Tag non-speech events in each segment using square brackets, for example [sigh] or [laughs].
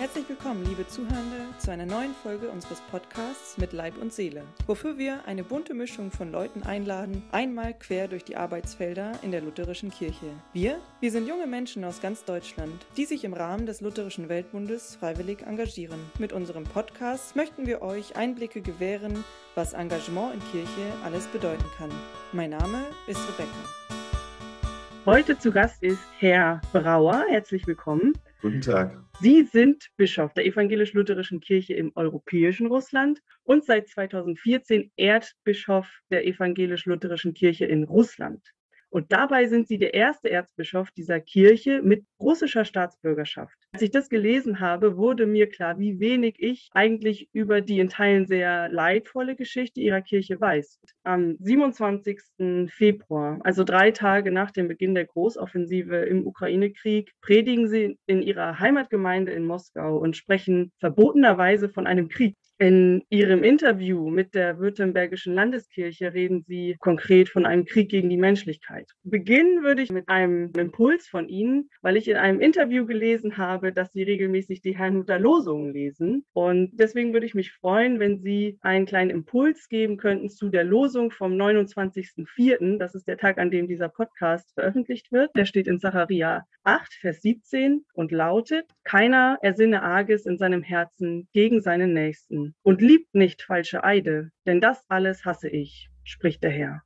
Herzlich willkommen, liebe Zuhörende, zu einer neuen Folge unseres Podcasts mit Leib und Seele, wofür wir eine bunte Mischung von Leuten einladen, einmal quer durch die Arbeitsfelder in der lutherischen Kirche. Wir, wir sind junge Menschen aus ganz Deutschland, die sich im Rahmen des Lutherischen Weltbundes freiwillig engagieren. Mit unserem Podcast möchten wir euch Einblicke gewähren, was Engagement in Kirche alles bedeuten kann. Mein Name ist Rebecca. Heute zu Gast ist Herr Brauer. Herzlich willkommen. Guten Tag. Sie sind Bischof der evangelisch-lutherischen Kirche im europäischen Russland und seit 2014 Erzbischof der evangelisch-lutherischen Kirche in Russland. Und dabei sind sie der erste Erzbischof dieser Kirche mit russischer Staatsbürgerschaft. Als ich das gelesen habe, wurde mir klar, wie wenig ich eigentlich über die in Teilen sehr leidvolle Geschichte ihrer Kirche weiß. Am 27. Februar, also drei Tage nach dem Beginn der Großoffensive im Ukraine-Krieg, predigen sie in ihrer Heimatgemeinde in Moskau und sprechen verbotenerweise von einem Krieg. In Ihrem Interview mit der Württembergischen Landeskirche reden Sie konkret von einem Krieg gegen die Menschlichkeit. Beginnen würde ich mit einem Impuls von Ihnen, weil ich in einem Interview gelesen habe, dass Sie regelmäßig die Herrnhuter Losungen lesen. Und deswegen würde ich mich freuen, wenn Sie einen kleinen Impuls geben könnten zu der Losung vom 29.04. Das ist der Tag, an dem dieser Podcast veröffentlicht wird. Der steht in Zacharia 8, Vers 17 und lautet, keiner ersinne Arges in seinem Herzen gegen seinen Nächsten und liebt nicht falsche Eide, denn das alles hasse ich, spricht der Herr.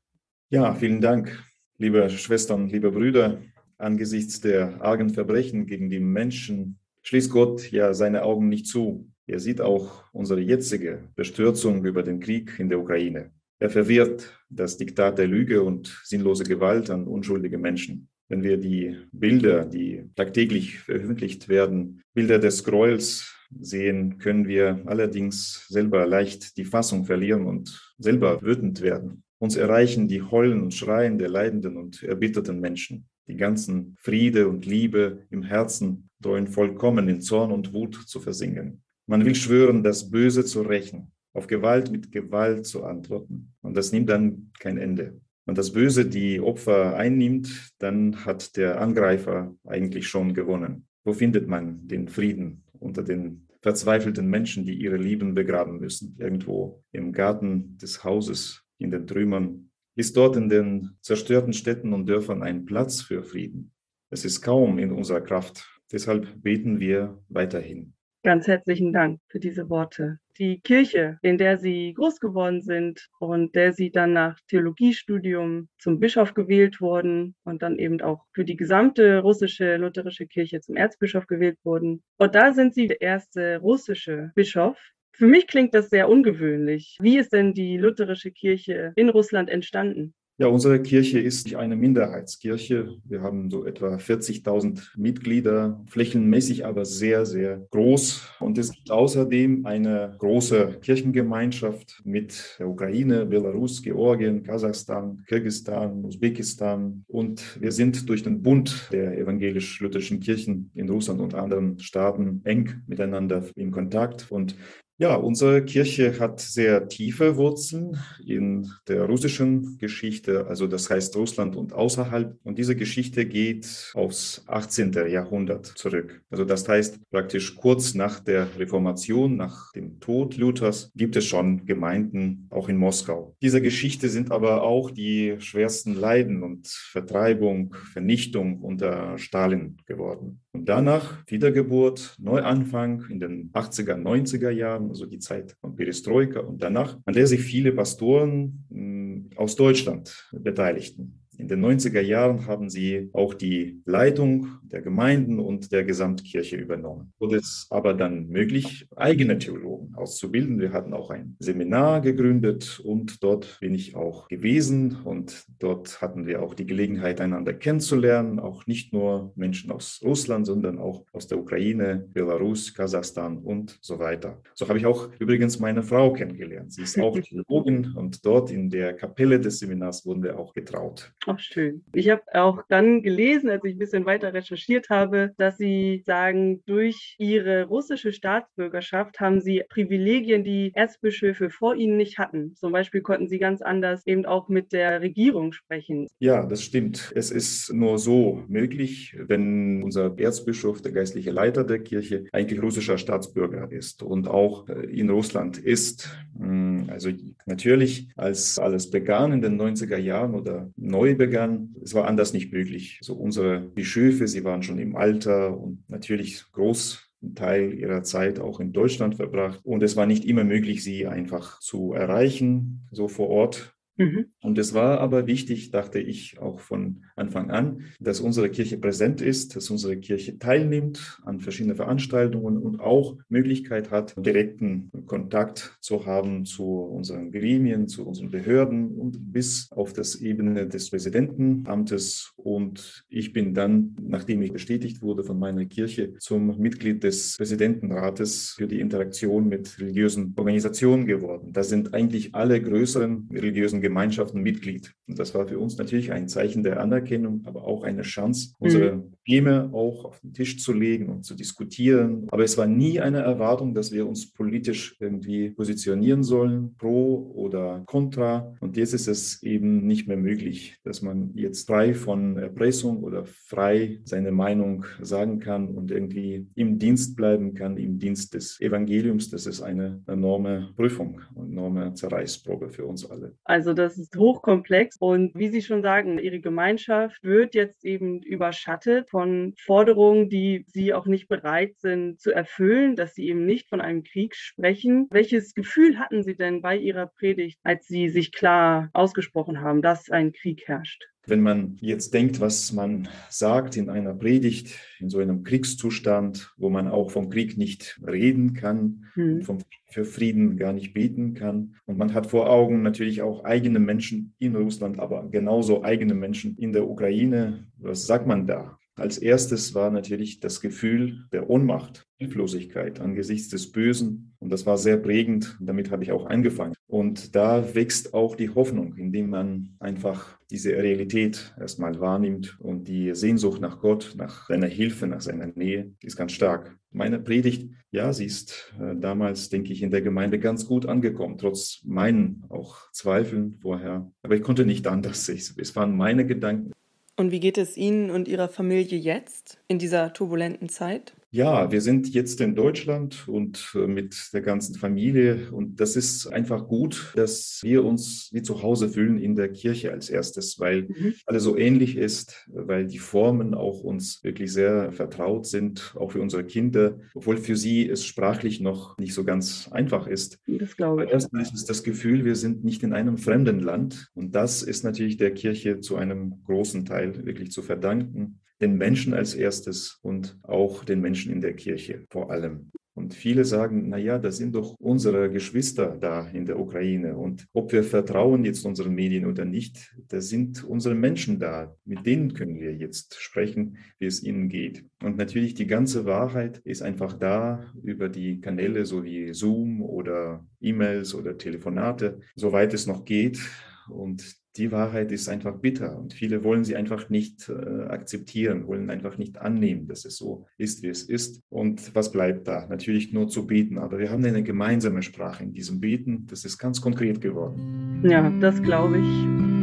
Ja, vielen Dank, liebe Schwestern, liebe Brüder. Angesichts der argen Verbrechen gegen die Menschen schließt Gott ja seine Augen nicht zu. Er sieht auch unsere jetzige Bestürzung über den Krieg in der Ukraine. Er verwirrt das Diktat der Lüge und sinnlose Gewalt an unschuldige Menschen. Wenn wir die Bilder, die tagtäglich veröffentlicht werden, Bilder des Gräuels sehen, können wir allerdings selber leicht die Fassung verlieren und selber wütend werden. Uns erreichen die Heulen und Schreien der leidenden und erbitterten Menschen. Die ganzen Friede und Liebe im Herzen drohen vollkommen in Zorn und Wut zu versinken. Man will schwören, das Böse zu rächen, auf Gewalt mit Gewalt zu antworten. Und das nimmt dann kein Ende. Wenn das Böse die Opfer einnimmt, dann hat der Angreifer eigentlich schon gewonnen. Wo findet man den Frieden unter den verzweifelten Menschen, die ihre Lieben begraben müssen, irgendwo im Garten des Hauses, in den Trümmern. Ist dort in den zerstörten Städten und Dörfern ein Platz für Frieden? Es ist kaum in unserer Kraft. Deshalb beten wir weiterhin. Ganz herzlichen Dank für diese Worte. Die Kirche, in der Sie groß geworden sind und der Sie dann nach Theologiestudium zum Bischof gewählt wurden und dann eben auch für die gesamte russische lutherische Kirche zum Erzbischof gewählt wurden. Und da sind Sie der erste russische Bischof. Für mich klingt das sehr ungewöhnlich. Wie ist denn die lutherische Kirche in Russland entstanden? Ja, unsere Kirche ist eine Minderheitskirche. Wir haben so etwa 40.000 Mitglieder, flächenmäßig aber sehr, sehr groß. Und es gibt außerdem eine große Kirchengemeinschaft mit der Ukraine, Belarus, Georgien, Kasachstan, Kirgistan, Usbekistan. Und wir sind durch den Bund der evangelisch-lutherischen Kirchen in Russland und anderen Staaten eng miteinander in Kontakt. Und ja, unsere Kirche hat sehr tiefe Wurzeln in der russischen Geschichte, also das heißt Russland und außerhalb. Und diese Geschichte geht aufs 18. Jahrhundert zurück. Also das heißt praktisch kurz nach der Reformation, nach dem Tod Luthers, gibt es schon Gemeinden auch in Moskau. Diese Geschichte sind aber auch die schwersten Leiden und Vertreibung, Vernichtung unter Stalin geworden. Und danach Wiedergeburt, Neuanfang in den 80er, 90er Jahren, also die Zeit von Perestroika und danach, an der sich viele Pastoren hm, aus Deutschland beteiligten. In den 90er Jahren haben sie auch die Leitung der Gemeinden und der Gesamtkirche übernommen. Wurde es aber dann möglich, eigene Theologen auszubilden. Wir hatten auch ein Seminar gegründet und dort bin ich auch gewesen und dort hatten wir auch die Gelegenheit, einander kennenzulernen, auch nicht nur Menschen aus Russland, sondern auch aus der Ukraine, Belarus, Kasachstan und so weiter. So habe ich auch übrigens meine Frau kennengelernt. Sie ist auch [laughs] Theologin und dort in der Kapelle des Seminars wurden wir auch getraut. Ach, schön. Ich habe auch dann gelesen, als ich ein bisschen weiter recherchiert habe, dass Sie sagen, durch Ihre russische Staatsbürgerschaft haben Sie Privilegien, die Erzbischöfe vor Ihnen nicht hatten. Zum Beispiel konnten Sie ganz anders eben auch mit der Regierung sprechen. Ja, das stimmt. Es ist nur so möglich, wenn unser Erzbischof, der geistliche Leiter der Kirche, eigentlich russischer Staatsbürger ist und auch äh, in Russland ist. Hm, also natürlich, als alles begann in den 90er Jahren oder neu begann. Es war anders nicht möglich. So unsere Bischöfe, sie waren schon im Alter und natürlich groß Teil ihrer Zeit auch in Deutschland verbracht. Und es war nicht immer möglich, sie einfach zu erreichen, so vor Ort. Mhm. Und es war aber wichtig, dachte ich auch von Anfang an, dass unsere Kirche präsent ist, dass unsere Kirche teilnimmt an verschiedenen Veranstaltungen und auch Möglichkeit hat, direkten Kontakt zu haben zu unseren Gremien, zu unseren Behörden und bis auf das Ebene des Präsidentenamtes. Und ich bin dann, nachdem ich bestätigt wurde von meiner Kirche, zum Mitglied des Präsidentenrates für die Interaktion mit religiösen Organisationen geworden. Da sind eigentlich alle größeren religiösen Gemeinschaften Mitglied. Und das war für uns natürlich ein Zeichen der Anerkennung, aber auch eine Chance, unsere mhm. Probleme auch auf den Tisch zu legen und zu diskutieren. Aber es war nie eine Erwartung, dass wir uns politisch irgendwie positionieren sollen, pro oder contra. Und jetzt ist es eben nicht mehr möglich, dass man jetzt frei von Erpressung oder frei seine Meinung sagen kann und irgendwie im Dienst bleiben kann, im Dienst des Evangeliums. Das ist eine enorme Prüfung und enorme Zerreißprobe für uns alle. Also das ist hochkomplex und wie Sie schon sagen, Ihre Gemeinschaft wird jetzt eben überschattet von Forderungen, die Sie auch nicht bereit sind zu erfüllen, dass Sie eben nicht von einem Krieg sprechen. Welches Gefühl hatten Sie denn bei Ihrer Predigt, als Sie sich klar ausgesprochen haben, dass ein Krieg herrscht? Wenn man jetzt denkt, was man sagt in einer Predigt, in so einem Kriegszustand, wo man auch vom Krieg nicht reden kann, hm. vom, für Frieden gar nicht beten kann. Und man hat vor Augen natürlich auch eigene Menschen in Russland, aber genauso eigene Menschen in der Ukraine. Was sagt man da? Als erstes war natürlich das Gefühl der Ohnmacht, Hilflosigkeit angesichts des Bösen. Und das war sehr prägend. Damit habe ich auch angefangen. Und da wächst auch die Hoffnung, indem man einfach diese Realität erstmal wahrnimmt und die Sehnsucht nach Gott, nach seiner Hilfe, nach seiner Nähe ist ganz stark. Meine Predigt, ja, sie ist äh, damals, denke ich, in der Gemeinde ganz gut angekommen, trotz meinen auch Zweifeln vorher. Aber ich konnte nicht anders. es waren meine Gedanken. Und wie geht es Ihnen und Ihrer Familie jetzt in dieser turbulenten Zeit? Ja, wir sind jetzt in Deutschland und äh, mit der ganzen Familie. Und das ist einfach gut, dass wir uns wie zu Hause fühlen in der Kirche als erstes, weil mhm. alles so ähnlich ist, weil die Formen auch uns wirklich sehr vertraut sind, auch für unsere Kinder, obwohl für sie es sprachlich noch nicht so ganz einfach ist. Das glaube ich. Erstmal ist es das Gefühl, wir sind nicht in einem fremden Land. Und das ist natürlich der Kirche zu einem großen Teil wirklich zu verdanken den Menschen als erstes und auch den Menschen in der Kirche vor allem. Und viele sagen, na ja, das sind doch unsere Geschwister da in der Ukraine. Und ob wir vertrauen jetzt unseren Medien oder nicht, da sind unsere Menschen da. Mit denen können wir jetzt sprechen, wie es ihnen geht. Und natürlich die ganze Wahrheit ist einfach da über die Kanäle, so wie Zoom oder E-Mails oder Telefonate, soweit es noch geht. Und die Wahrheit ist einfach bitter und viele wollen sie einfach nicht äh, akzeptieren, wollen einfach nicht annehmen, dass es so ist, wie es ist. Und was bleibt da? Natürlich nur zu beten, aber wir haben eine gemeinsame Sprache in diesem Beten. Das ist ganz konkret geworden. Ja, das glaube ich.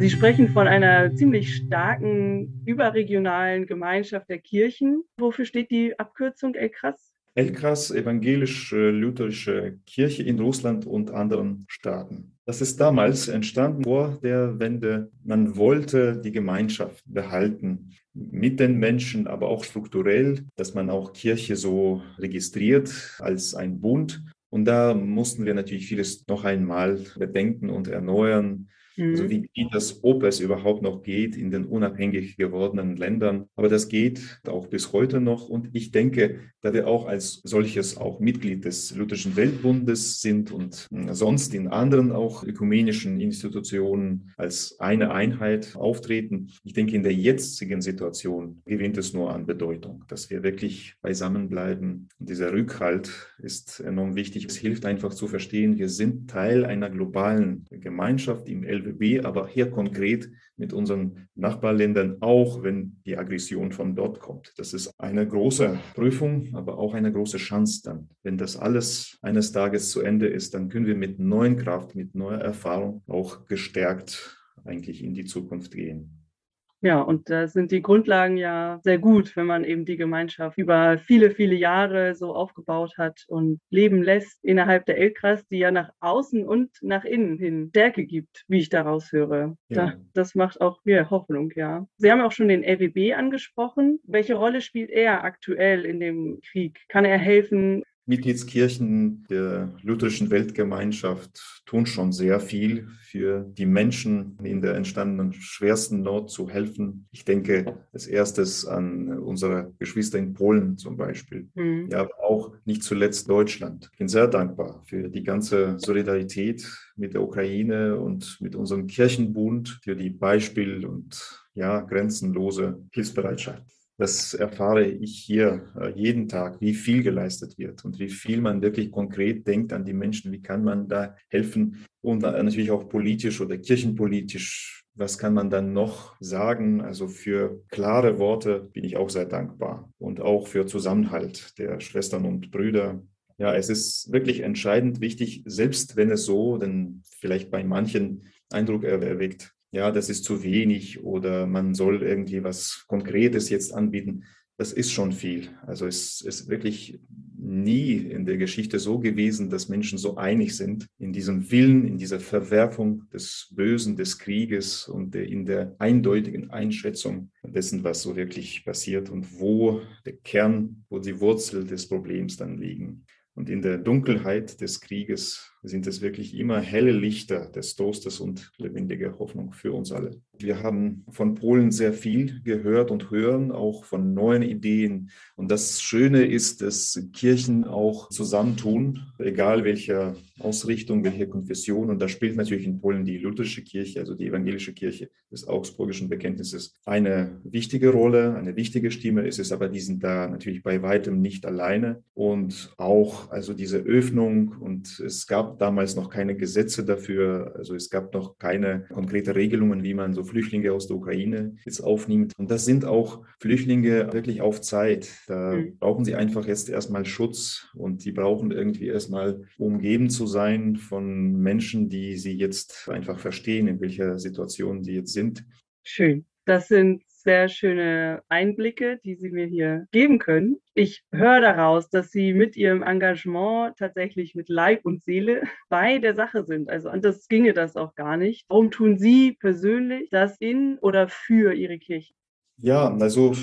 Sie sprechen von einer ziemlich starken überregionalen Gemeinschaft der Kirchen. Wofür steht die Abkürzung ELKRAS? Elkras, evangelisch-lutherische Kirche in Russland und anderen Staaten. Das ist damals entstanden vor der Wende. Man wollte die Gemeinschaft behalten mit den Menschen, aber auch strukturell, dass man auch Kirche so registriert als ein Bund. Und da mussten wir natürlich vieles noch einmal bedenken und erneuern Mhm. Also wie geht das, ob es überhaupt noch geht in den unabhängig gewordenen Ländern. Aber das geht auch bis heute noch. Und ich denke, da wir auch als solches auch Mitglied des Lutherischen Weltbundes sind und sonst in anderen auch ökumenischen Institutionen als eine Einheit auftreten, ich denke, in der jetzigen Situation gewinnt es nur an Bedeutung, dass wir wirklich beisammen bleiben. Und dieser Rückhalt ist enorm wichtig. Es hilft einfach zu verstehen, wir sind Teil einer globalen Gemeinschaft im LWB, aber hier konkret mit unseren Nachbarländern, auch wenn die Aggression von dort kommt. Das ist eine große Prüfung, aber auch eine große Chance dann. Wenn das alles eines Tages zu Ende ist, dann können wir mit neuen Kraft, mit neuer Erfahrung auch gestärkt eigentlich in die Zukunft gehen. Ja, und da sind die Grundlagen ja sehr gut, wenn man eben die Gemeinschaft über viele, viele Jahre so aufgebaut hat und leben lässt innerhalb der Elkras, die ja nach außen und nach innen hin Stärke gibt, wie ich daraus höre. Ja. das macht auch mir Hoffnung, ja. Sie haben auch schon den LWB angesprochen. Welche Rolle spielt er aktuell in dem Krieg? Kann er helfen, Mitgliedskirchen der lutherischen Weltgemeinschaft tun schon sehr viel für die Menschen in der entstandenen schwersten Not zu helfen. Ich denke als erstes an unsere Geschwister in Polen zum Beispiel. Mhm. Ja, auch nicht zuletzt Deutschland. Ich bin sehr dankbar für die ganze Solidarität mit der Ukraine und mit unserem Kirchenbund, für die Beispiel und ja, grenzenlose Hilfsbereitschaft. Das erfahre ich hier äh, jeden Tag, wie viel geleistet wird und wie viel man wirklich konkret denkt an die Menschen. Wie kann man da helfen? Und natürlich auch politisch oder kirchenpolitisch. Was kann man dann noch sagen? Also für klare Worte bin ich auch sehr dankbar und auch für Zusammenhalt der Schwestern und Brüder. Ja, es ist wirklich entscheidend wichtig, selbst wenn es so, denn vielleicht bei manchen Eindruck erweckt, ja, das ist zu wenig oder man soll irgendwie was Konkretes jetzt anbieten. Das ist schon viel. Also es ist wirklich nie in der Geschichte so gewesen, dass Menschen so einig sind in diesem Willen, in dieser Verwerfung des Bösen, des Krieges und in der eindeutigen Einschätzung dessen, was so wirklich passiert und wo der Kern, wo die Wurzel des Problems dann liegen. Und in der Dunkelheit des Krieges sind es wirklich immer helle Lichter des Trostes und lebendige Hoffnung für uns alle. Wir haben von Polen sehr viel gehört und hören, auch von neuen Ideen. Und das Schöne ist, dass Kirchen auch zusammentun, egal welcher Ausrichtung, welche Konfession. Und da spielt natürlich in Polen die lutherische Kirche, also die evangelische Kirche des Augsburgischen Bekenntnisses, eine wichtige Rolle, eine wichtige Stimme. Es ist aber, die sind da natürlich bei weitem nicht alleine. Und auch also diese Öffnung und es gab damals noch keine Gesetze dafür. Also es gab noch keine konkrete Regelungen, wie man so Flüchtlinge aus der Ukraine jetzt aufnimmt. Und das sind auch Flüchtlinge wirklich auf Zeit. Da mhm. brauchen sie einfach jetzt erstmal Schutz und die brauchen irgendwie erstmal umgeben zu sein von Menschen, die sie jetzt einfach verstehen, in welcher Situation sie jetzt sind. Schön. Das sind sehr schöne Einblicke, die Sie mir hier geben können. Ich höre daraus, dass Sie mit Ihrem Engagement tatsächlich mit Leib und Seele [laughs] bei der Sache sind. Also anders ginge das auch gar nicht. Warum tun Sie persönlich das in oder für Ihre Kirche? Ja, also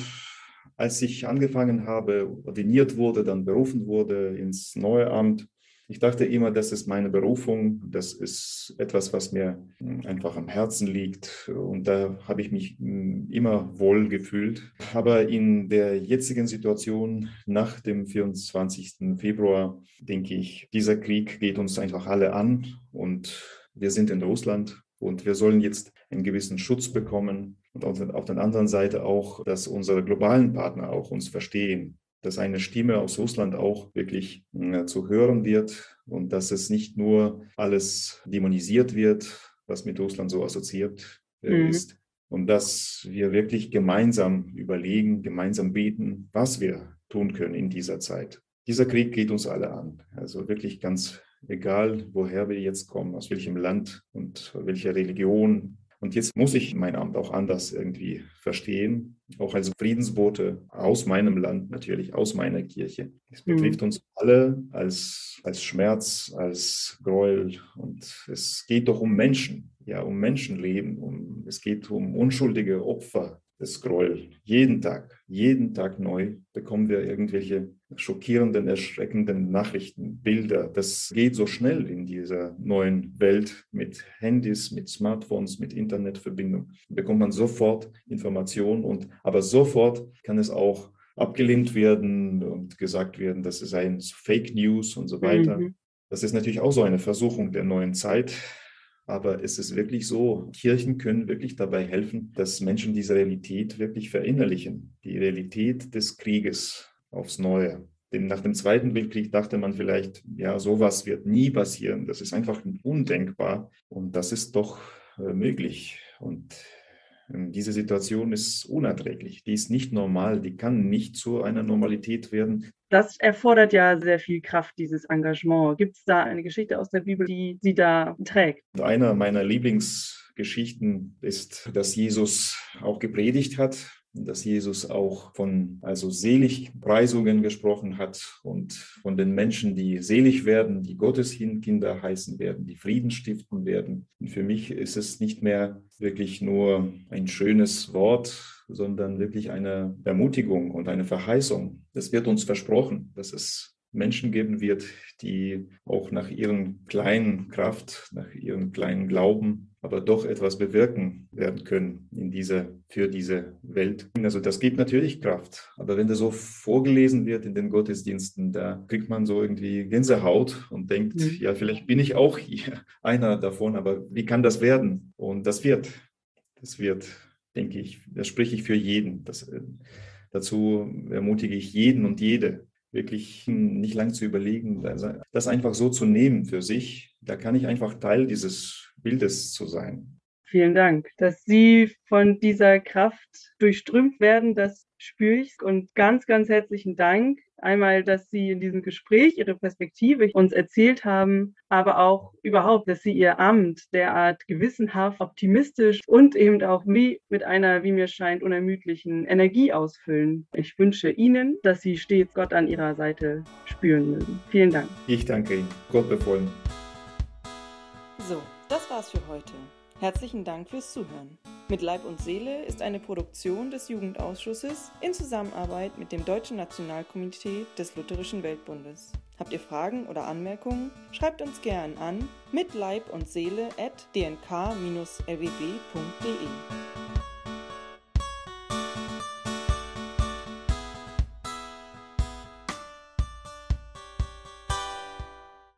als ich angefangen habe, ordiniert wurde, dann berufen wurde ins neue Amt, ich dachte immer, das ist meine Berufung, das ist etwas, was mir hm, einfach am Herzen liegt und da habe ich mich hm, immer wohl gefühlt. Aber in der jetzigen Situation nach dem 24. Februar denke ich, dieser Krieg geht uns einfach alle an und wir sind in Russland und wir sollen jetzt einen gewissen Schutz bekommen und auf der anderen Seite auch, dass unsere globalen Partner auch uns verstehen dass eine Stimme aus Russland auch wirklich äh, zu hören wird und dass es nicht nur alles dämonisiert wird, was mit Russland so assoziiert äh, mhm. ist. Und dass wir wirklich gemeinsam überlegen, gemeinsam beten, was wir tun können in dieser Zeit. Dieser Krieg geht uns alle an. Also wirklich ganz egal, woher wir jetzt kommen, aus welchem Land und welcher Religion, und jetzt muss ich mein Amt auch anders irgendwie verstehen, auch als Friedensbote aus meinem Land natürlich, aus meiner Kirche. Es mhm. betrifft mhm. uns alle als, als Schmerz, als Gräuel und es geht doch um Menschen, ja, um Menschenleben, um, es geht um unschuldige Opfer das Gräuel. Jeden Tag, jeden Tag neu bekommen wir irgendwelche schockierenden, erschreckenden Nachrichten, Bilder. Das geht so schnell in dieser neuen Welt mit Handys, mit Smartphones, mit Internetverbindung. Da bekommt man sofort Informationen und aber sofort kann es auch abgelehnt werden und gesagt werden, das seien Fake News und so weiter. Mhm. Das ist natürlich auch so eine Versuchung der neuen Zeit. Aber es ist wirklich so, Kirchen können wirklich dabei helfen, dass Menschen diese Realität wirklich verinnerlichen. Die Realität des Krieges aufs Neue. Denn nach dem Zweiten Weltkrieg dachte man vielleicht, ja, sowas wird nie passieren. Das ist einfach undenkbar. Und das ist doch äh, möglich. Und diese Situation ist unerträglich. Die ist nicht normal. Die kann nicht zu einer Normalität werden. Das erfordert ja sehr viel Kraft, dieses Engagement. Gibt es da eine Geschichte aus der Bibel, die Sie da trägt? Einer meiner Lieblingsgeschichten ist, dass Jesus auch gepredigt hat dass Jesus auch von also Seligpreisungen gesprochen hat und von den Menschen, die selig werden, die Gottes Kinder heißen werden, die Frieden stiften werden. Und für mich ist es nicht mehr wirklich nur ein schönes Wort, sondern wirklich eine Ermutigung und eine Verheißung. Es wird uns versprochen, dass es Menschen geben wird, die auch nach ihren kleinen Kraft, nach ihrem kleinen Glauben, aber doch etwas bewirken werden können in dieser, für diese Welt. Also das gibt natürlich Kraft. Aber wenn das so vorgelesen wird in den Gottesdiensten, da kriegt man so irgendwie Gänsehaut und denkt, mhm. ja, vielleicht bin ich auch hier [laughs] einer davon, aber wie kann das werden? Und das wird, das wird, denke ich, das spreche ich für jeden. Das, äh, dazu ermutige ich jeden und jede, wirklich nicht lang zu überlegen, das einfach so zu nehmen für sich. Da kann ich einfach Teil dieses Bildes zu sein. Vielen Dank, dass Sie von dieser Kraft durchströmt werden. Das spüre ich. Und ganz, ganz herzlichen Dank. Einmal, dass Sie in diesem Gespräch Ihre Perspektive uns erzählt haben, aber auch überhaupt, dass Sie Ihr Amt derart gewissenhaft, optimistisch und eben auch wie mit einer, wie mir scheint, unermüdlichen Energie ausfüllen. Ich wünsche Ihnen, dass Sie stets Gott an Ihrer Seite spüren mögen. Vielen Dank. Ich danke Ihnen. Gott befohlen. So, das war's für heute. Herzlichen Dank fürs Zuhören. Mit Leib und Seele ist eine Produktion des Jugendausschusses in Zusammenarbeit mit dem Deutschen Nationalkomitee des Lutherischen Weltbundes. Habt ihr Fragen oder Anmerkungen? Schreibt uns gern an mit Leib und Seele at dnk-lwb.de.